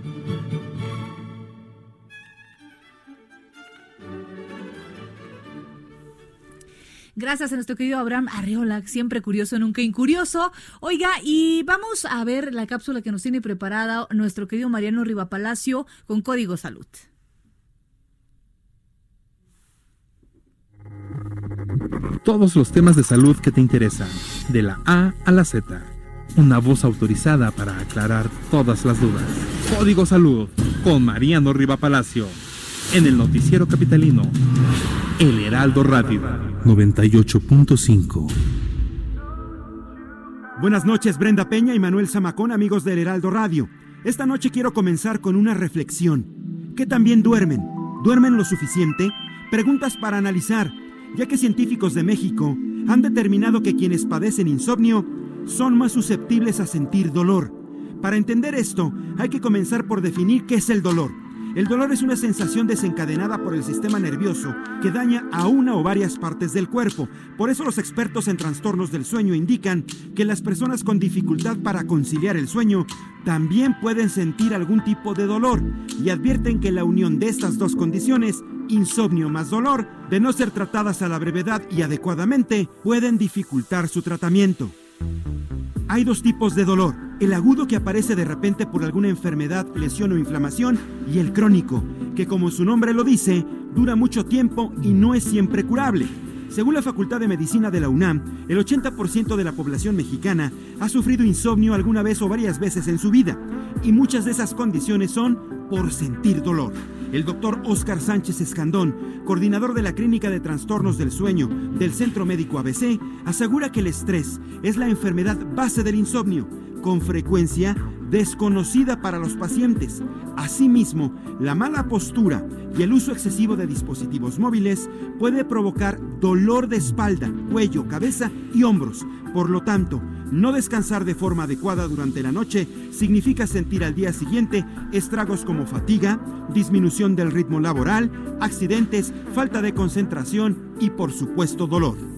Gracias a nuestro querido Abraham Arreola, siempre curioso, nunca incurioso. Oiga, y vamos a ver la cápsula que nos tiene preparada nuestro querido Mariano Rivapalacio con Código Salud. Todos los temas de salud que te interesan, de la A a la Z. Una voz autorizada para aclarar todas las dudas. Código Salud con Mariano Rivapalacio en el noticiero capitalino El Heraldo Radio 98.5. Buenas noches, Brenda Peña y Manuel Zamacón, amigos del Heraldo Radio. Esta noche quiero comenzar con una reflexión. ¿Qué también duermen? ¿Duermen lo suficiente? Preguntas para analizar, ya que científicos de México han determinado que quienes padecen insomnio son más susceptibles a sentir dolor. Para entender esto, hay que comenzar por definir qué es el dolor. El dolor es una sensación desencadenada por el sistema nervioso que daña a una o varias partes del cuerpo. Por eso los expertos en trastornos del sueño indican que las personas con dificultad para conciliar el sueño también pueden sentir algún tipo de dolor y advierten que la unión de estas dos condiciones insomnio más dolor, de no ser tratadas a la brevedad y adecuadamente, pueden dificultar su tratamiento. Hay dos tipos de dolor, el agudo que aparece de repente por alguna enfermedad, lesión o inflamación, y el crónico, que como su nombre lo dice, dura mucho tiempo y no es siempre curable. Según la Facultad de Medicina de la UNAM, el 80% de la población mexicana ha sufrido insomnio alguna vez o varias veces en su vida, y muchas de esas condiciones son por sentir dolor. El doctor Oscar Sánchez Escandón, coordinador de la Clínica de Trastornos del Sueño del Centro Médico ABC, asegura que el estrés es la enfermedad base del insomnio, con frecuencia desconocida para los pacientes. Asimismo, la mala postura y el uso excesivo de dispositivos móviles puede provocar dolor de espalda, cuello, cabeza y hombros. Por lo tanto, no descansar de forma adecuada durante la noche significa sentir al día siguiente estragos como fatiga, disminución del ritmo laboral, accidentes, falta de concentración y por supuesto dolor.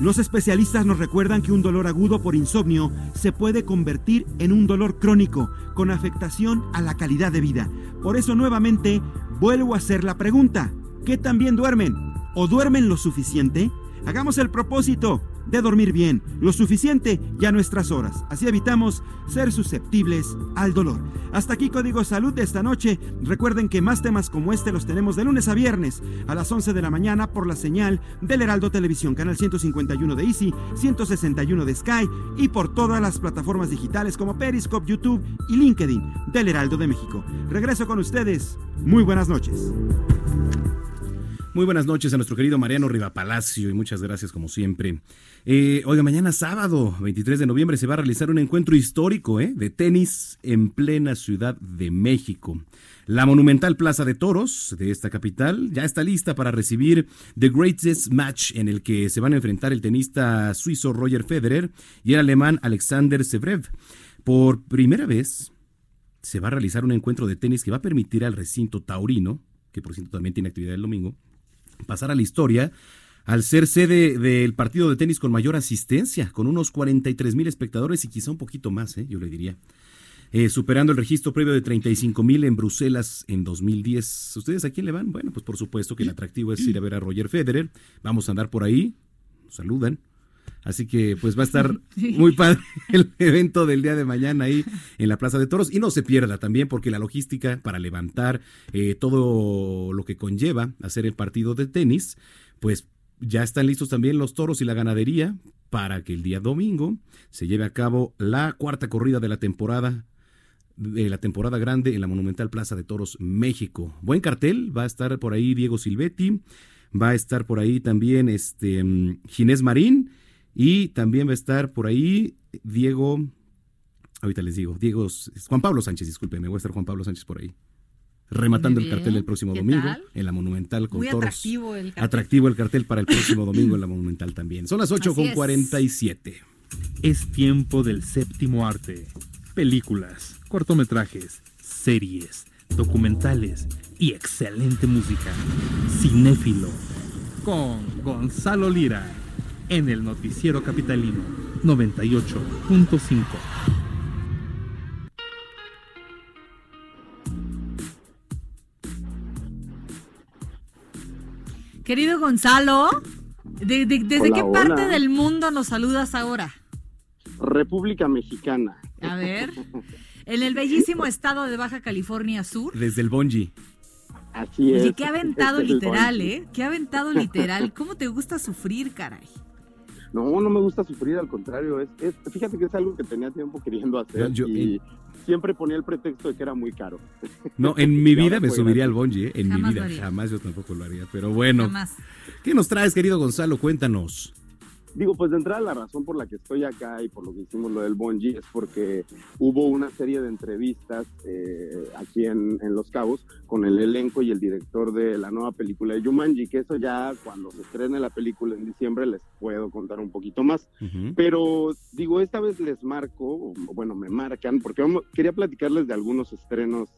Los especialistas nos recuerdan que un dolor agudo por insomnio se puede convertir en un dolor crónico con afectación a la calidad de vida. Por eso nuevamente vuelvo a hacer la pregunta, ¿qué tan bien duermen? ¿O duermen lo suficiente? Hagamos el propósito de dormir bien, lo suficiente y a nuestras horas. Así evitamos ser susceptibles al dolor. Hasta aquí Código Salud de esta noche. Recuerden que más temas como este los tenemos de lunes a viernes a las 11 de la mañana por la señal del Heraldo Televisión, canal 151 de Easy, 161 de Sky y por todas las plataformas digitales como Periscope, YouTube y LinkedIn del Heraldo de México. Regreso con ustedes. Muy buenas noches. Muy buenas noches a nuestro querido Mariano Rivapalacio y muchas gracias como siempre. Eh, oiga, mañana sábado, 23 de noviembre, se va a realizar un encuentro histórico eh, de tenis en plena Ciudad de México. La monumental Plaza de Toros de esta capital ya está lista para recibir The Greatest Match en el que se van a enfrentar el tenista suizo Roger Federer y el alemán Alexander Zverev. Por primera vez se va a realizar un encuentro de tenis que va a permitir al recinto taurino, que por cierto también tiene actividad el domingo, pasar a la historia al ser sede del partido de tenis con mayor asistencia, con unos 43 mil espectadores y quizá un poquito más, ¿eh? yo le diría. Eh, superando el registro previo de 35 mil en Bruselas en 2010. ¿Ustedes a quién le van? Bueno, pues por supuesto que el atractivo es ir a ver a Roger Federer. Vamos a andar por ahí, nos saludan. Así que pues va a estar [LAUGHS] muy padre el evento del día de mañana ahí en la Plaza de Toros. Y no se pierda también porque la logística para levantar eh, todo lo que conlleva hacer el partido de tenis, pues ya están listos también los toros y la ganadería para que el día domingo se lleve a cabo la cuarta corrida de la temporada de la temporada grande en la Monumental Plaza de Toros México. Buen cartel, va a estar por ahí Diego Silvetti, va a estar por ahí también este Ginés Marín y también va a estar por ahí Diego, ahorita les digo, Diego, Juan Pablo Sánchez, discúlpeme, va a estar Juan Pablo Sánchez por ahí. Rematando el cartel bien. el próximo ¿Qué domingo tal? en la Monumental con Muy toros. atractivo el cartel. Atractivo el cartel para el próximo [CLEARS THROAT] domingo en la Monumental también. Son las 8 Así con es. 47. Es tiempo del séptimo arte. Películas, cortometrajes, series, documentales y excelente música. Cinéfilo con Gonzalo Lira en el noticiero capitalino 98.5. Querido Gonzalo, ¿de- de- ¿desde Hola, qué parte hola. del mundo nos saludas ahora? República Mexicana. A ver, [LAUGHS] en el bellísimo estado de Baja California Sur. Desde el Bonji. Así es. Oye, qué aventado Es el literal. ¿eh? Qué aventado literal. ¿Cómo te gusta sufrir, caray? No, no me gusta sufrir, al contrario. Es, es- fíjate que es algo que tenía tiempo queriendo hacer Yo- yo- y siempre ponía el pretexto de que era muy caro. No, en mi vida me subiría al. Bonji, ¿eh? En Jamás mi vida. haría. Jamás yo tampoco lo haría. Pero bueno. Jamás. ¿Qué nos traes, querido Gonzalo? Cuéntanos. Digo, pues de entrada la razón por la que estoy acá y por lo que hicimos lo del Bonji es porque hubo una serie de entrevistas eh, aquí en, en Los Cabos con el elenco y el director de la nueva película de Jumanji, que eso ya cuando se estrene la película en diciembre les puedo contar un poquito más. Pero digo, esta vez les marco, bueno, me marcan, porque vamos- quería platicarles de algunos estrenos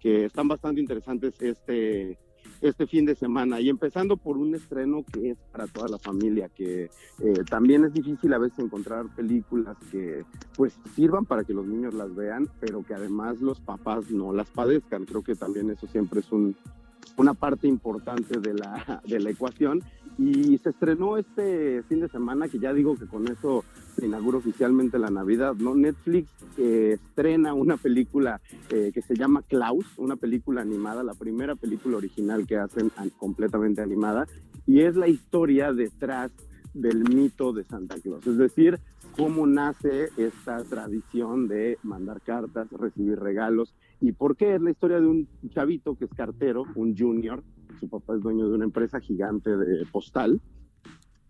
que están bastante interesantes este, este fin de semana. Y empezando por un estreno que es para toda la familia, que eh, también es difícil a veces encontrar películas que pues sirvan para que los niños las vean, pero que además los papás no las padezcan. Creo que también eso siempre es un una parte importante de la, [LAUGHS] de la ecuación. Y se estrenó este fin de semana, que ya digo que con eso se inaugura oficialmente la Navidad, ¿no? Netflix estrena una película eh, que se llama Klaus, una película animada, la primera película original que hacen completamente animada, y es la historia detrás del mito de Santa Claus, es decir, cómo nace esta tradición de mandar cartas, recibir regalos, y por qué es la historia de un chavito que es cartero, un junior, su papá es dueño de una empresa gigante de postal,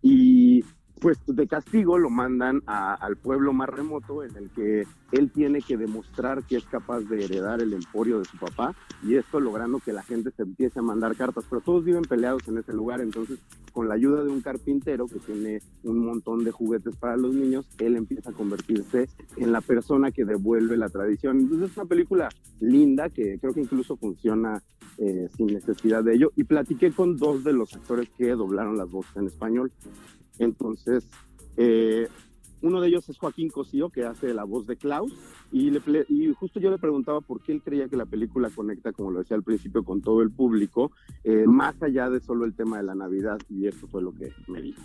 y pues de castigo lo mandan a- al pueblo más remoto en el que él tiene que demostrar que es capaz de heredar el emporio de su papá y esto logrando que la gente se empiece a mandar cartas, pero todos viven peleados en ese lugar, entonces con la ayuda de un carpintero que tiene un montón de juguetes para los niños, él empieza a convertirse en la persona que devuelve la tradición. Entonces es una película linda que creo que incluso funciona eh, sin necesidad de ello y platiqué con dos de los actores que doblaron las voces en español. Entonces, eh, uno de ellos es Joaquín Cosío, que hace la voz de Klaus, y, le ple- y justo yo le preguntaba por qué él creía que la película conecta, como lo decía al principio, con todo el público, eh, más allá de solo el tema de la Navidad, y eso fue lo que me dijo.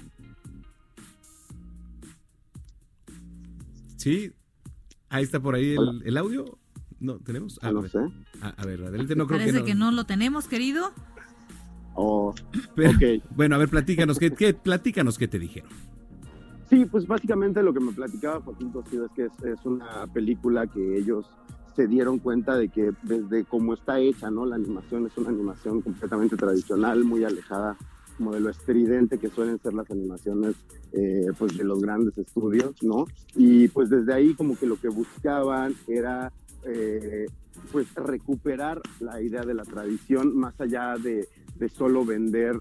Sí, ahí está por ahí el, el audio. No, ¿tenemos? Ah, No a ver. sé. A, a ver, adelante, no creo Parece que que no. no lo tenemos, querido. Oh, [LAUGHS] Pero- Bueno, a ver, platícanos, ¿qué, qué, platícanos qué te dijeron. Sí, pues básicamente lo que me platicaba Joaquín Cosío es que es, es una película que ellos se dieron cuenta de que desde cómo está hecha, ¿no? La animación es una animación completamente tradicional, muy alejada como de lo estridente que suelen ser las animaciones eh, pues de los grandes estudios, ¿no? Y pues desde ahí como que lo que buscaban era eh, pues recuperar la idea de la tradición más allá de, de solo vender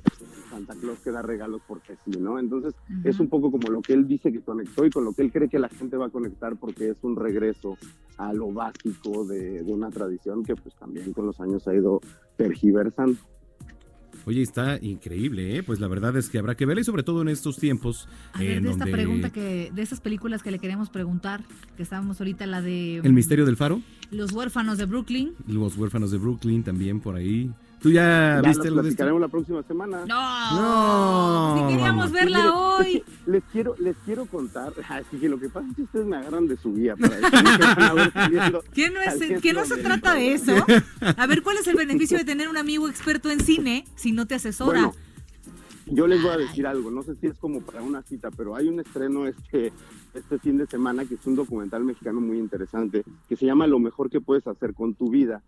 Santa Claus que da regalos porque sí, ¿no? Entonces es un poco como lo que él dice que conectó y con lo que él cree que la gente va a conectar porque es un regreso a lo básico de, de una tradición que pues también con los años ha ido tergiversando. Oye, está increíble, ¿eh? Pues la verdad es que habrá que verla y sobre todo en estos tiempos A ver, en de esta donde pregunta que, de esas películas que le queremos preguntar, que estábamos ahorita, la de El misterio del faro, Los huérfanos de Brooklyn. los huérfanos de Brooklyn también por ahí. ¿Tú ya, Ya viste lo algo de esto? platicaremos la próxima semana. No, No. si queríamos verla hoy. [LAUGHS] Les quiero, les quiero contar, [LAUGHS] así que lo que pasa es que ustedes me agarran de su guía para saliendo [LAUGHS] ¿Qué no, es, que no se trata de eso? A ver, ¿cuál es el beneficio de tener un amigo experto en cine si no te asesora? Bueno, yo les voy a decir algo, no sé si es como para una cita, pero hay un estreno este, este fin de semana que es un documental mexicano muy interesante que se llama Lo mejor que puedes hacer con tu vida.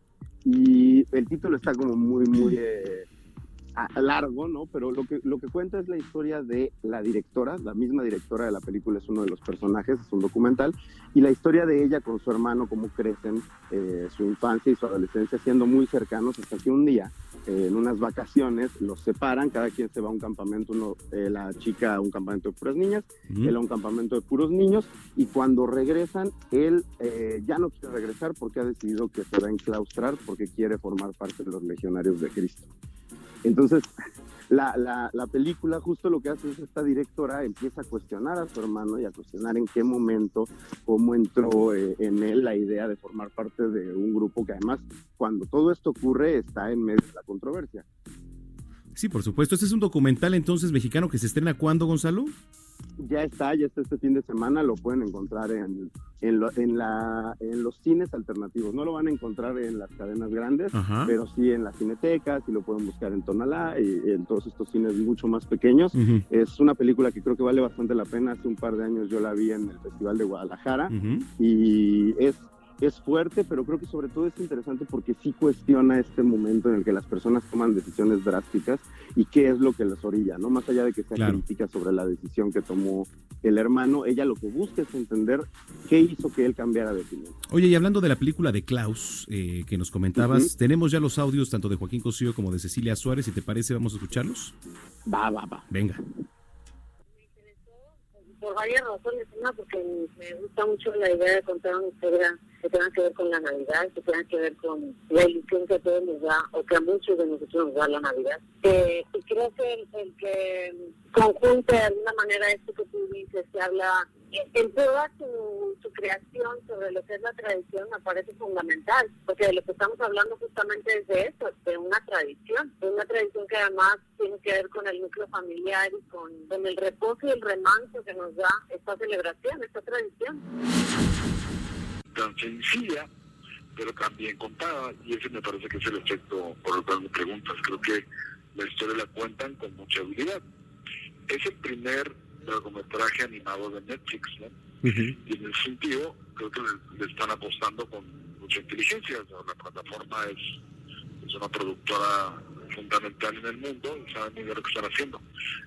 Y el título está como muy, muy eh, a- largo, ¿no? Pero lo que, lo que cuenta es la historia de la directora, la misma directora de la película es uno de los personajes, es un documental, y la historia de ella con su hermano, cómo crecen eh, su infancia y su adolescencia siendo muy cercanos hasta que un día, eh, en unas vacaciones, los separan, cada quien se va a un campamento, uno, eh, la chica a un campamento de puras niñas, Ujú. él a un campamento de puros niños, y cuando regresan, él eh, ya no quiere regresar porque ha decidido que se va a enclaustrar porque quiere formar parte de los legionarios de Cristo. Entonces, la, la, la película justo lo que hace es esta directora empieza a cuestionar a su hermano y a cuestionar en qué momento, cómo entró eh, en él la idea de formar parte de un grupo que además, cuando todo esto ocurre, está en medio de la controversia. Sí, por supuesto. Este es un documental entonces mexicano que se estrena cuándo, Gonzalo? Ya está, ya está este fin de semana, lo pueden encontrar en, en, lo- en la, en los cines alternativos. No lo van a encontrar en las cadenas grandes, Ajá. pero sí en las cinetecas y lo pueden buscar en Tonalá y en todos estos cines mucho más pequeños. Es una película que creo que vale bastante la pena. Hace un par de años yo la vi en el Festival de Guadalajara Ujú. y es, es fuerte, pero creo que sobre todo es interesante porque sí cuestiona este momento en el que las personas toman decisiones drásticas y qué es lo que les orilla, ¿no? Más allá de que sea Claro. crítica sobre la decisión que tomó el hermano, ella lo que busca es entender qué hizo que él cambiara de opinión. Oye, y hablando de la película de Klaus eh, que nos comentabas, tenemos ya los audios tanto de Joaquín Cosío como de Cecilia Suárez. Si te parece, vamos a escucharlos. Va, va, va. Venga. por varias razones. Una, porque me gusta mucho la idea de contar una historia que tenga que ver con la Navidad, que tenga que ver con la ilusión que a todos nos da, o que a muchos de nosotros nos da la Navidad. Eh, y creo que el, que conjunte de alguna manera esto que tú dices, que habla en toda su, su creación sobre lo que es la tradición me parece fundamental, porque de lo que estamos hablando justamente es de eso, de una tradición, de una tradición que además tiene que ver con el núcleo familiar y con, con el reposo y el remanso que nos da esta celebración, esta tradición. Tan sencilla, pero también contada, y ese me parece que es el efecto por el cual me preguntas. Creo que la historia la cuentan con mucha habilidad. Es el primer largometraje animado de Netflix, ¿no? Y en ese sentido, creo que le, le están apostando con mucha inteligencia. O sea, la plataforma es, es una productora fundamental en el mundo y saben muy bien lo que están haciendo.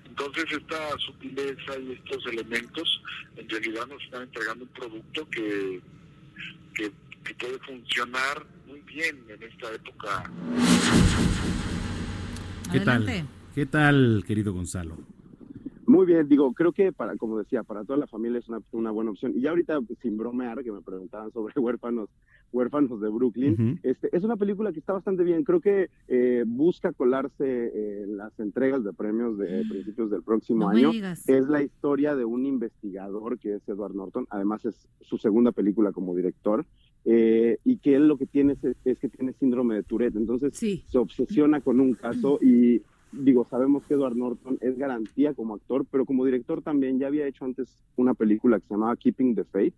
Entonces, esta sutileza y estos elementos, en realidad nos están entregando un producto que, que, que puede funcionar muy bien en esta época. ¿Qué tal? ¿Qué tal, querido Gonzalo? Muy bien, digo, creo que para, como decía, para toda la familia es una, una buena opción. Y ya ahorita, sin bromear, que me preguntaban sobre [LAUGHS] huérfanos, huérfanos de Brooklyn, Ujú. este, es una película que está bastante bien. Creo que eh, busca colarse eh, en las entregas de premios de principios del próximo No año. Es la historia de un investigador que es Edward Norton. Además, es su segunda película como director. eh, y que él lo que tiene es, es que tiene síndrome de Tourette. Entonces, se obsesiona con un caso y digo, sabemos que Edward Norton es garantía como actor, pero como director también ya había hecho antes una película que se llamaba Keeping the Faith,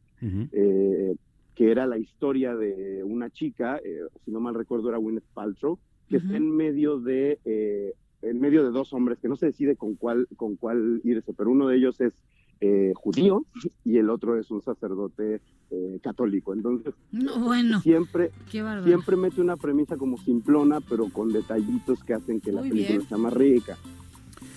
eh, que era la historia de una chica, eh, si no mal recuerdo era Gwyneth Paltrow, que está en medio de eh, en medio de dos hombres que no se decide con cuál con cuál irse, pero uno de ellos es eh, judío y el otro es un sacerdote eh, católico. Entonces No, bueno. siempre siempre mete una premisa como simplona, pero con detallitos que hacen que la Muy película bien. sea más rica.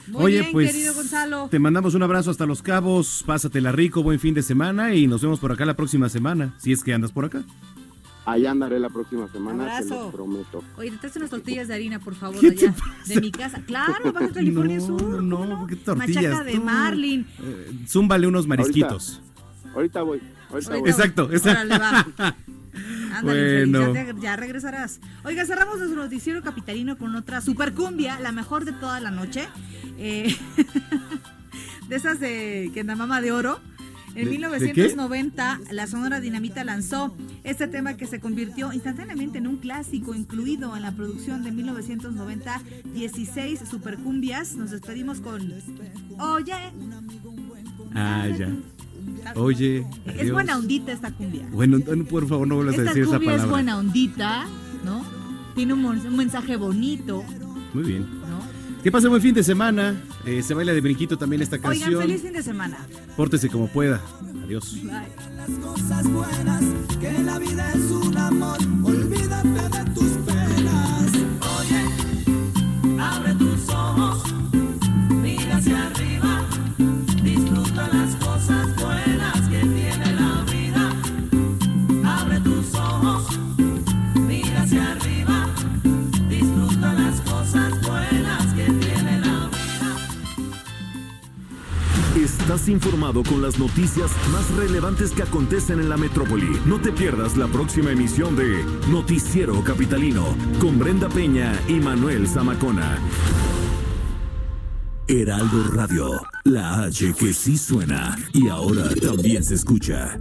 Muy Oye, bien, pues, querido Gonzalo. Te mandamos un abrazo hasta Los Cabos, pásatela rico, buen fin de semana y nos vemos por acá la próxima semana, si es que andas por acá. Allá andaré la próxima semana, se Abrazo. los prometo. Oye, te traes unas tortillas de harina, por favor, de allá, de mi casa. Claro, Baja California Sur. No, no, qué tortillas. Machaca de tú. Marlin. Eh, zúmbale unos marisquitos. Ahorita voy. Ahorita voy. Exacto, exacto. Órale, va. [LAUGHS] Ándale, Bueno. ya, regresarás. Oiga, cerramos nuestro noticiero capitalino con otra super cumbia, la mejor de toda la noche. Eh, [LAUGHS] de esas de que la mama de oro. En ¿De- de 1990, la Sonora Dinamita lanzó este tema que se convirtió instantáneamente en un clásico incluido en la producción de 1990, 16 supercumbias. Nos despedimos con Oye. Ah, ya. Oye, Es buena ondita esta cumbia. Bueno, no, por favor, no vuelvas a Esta decir esa cumbia es palabra. buena ondita, ¿no? Tiene un, mensaje bonito. Muy bien. Que pase buen fin de semana. Eh, se baila de brinquito también esta Oigan, canción. feliz fin de semana. Pórtese como pueda. Adiós. cosas informado con las noticias más relevantes que acontecen en la metrópoli. No te pierdas la próxima emisión de Noticiero Capitalino con Brenda Peña y Manuel Zamacona. Heraldo Radio, la H que sí suena y ahora también se escucha.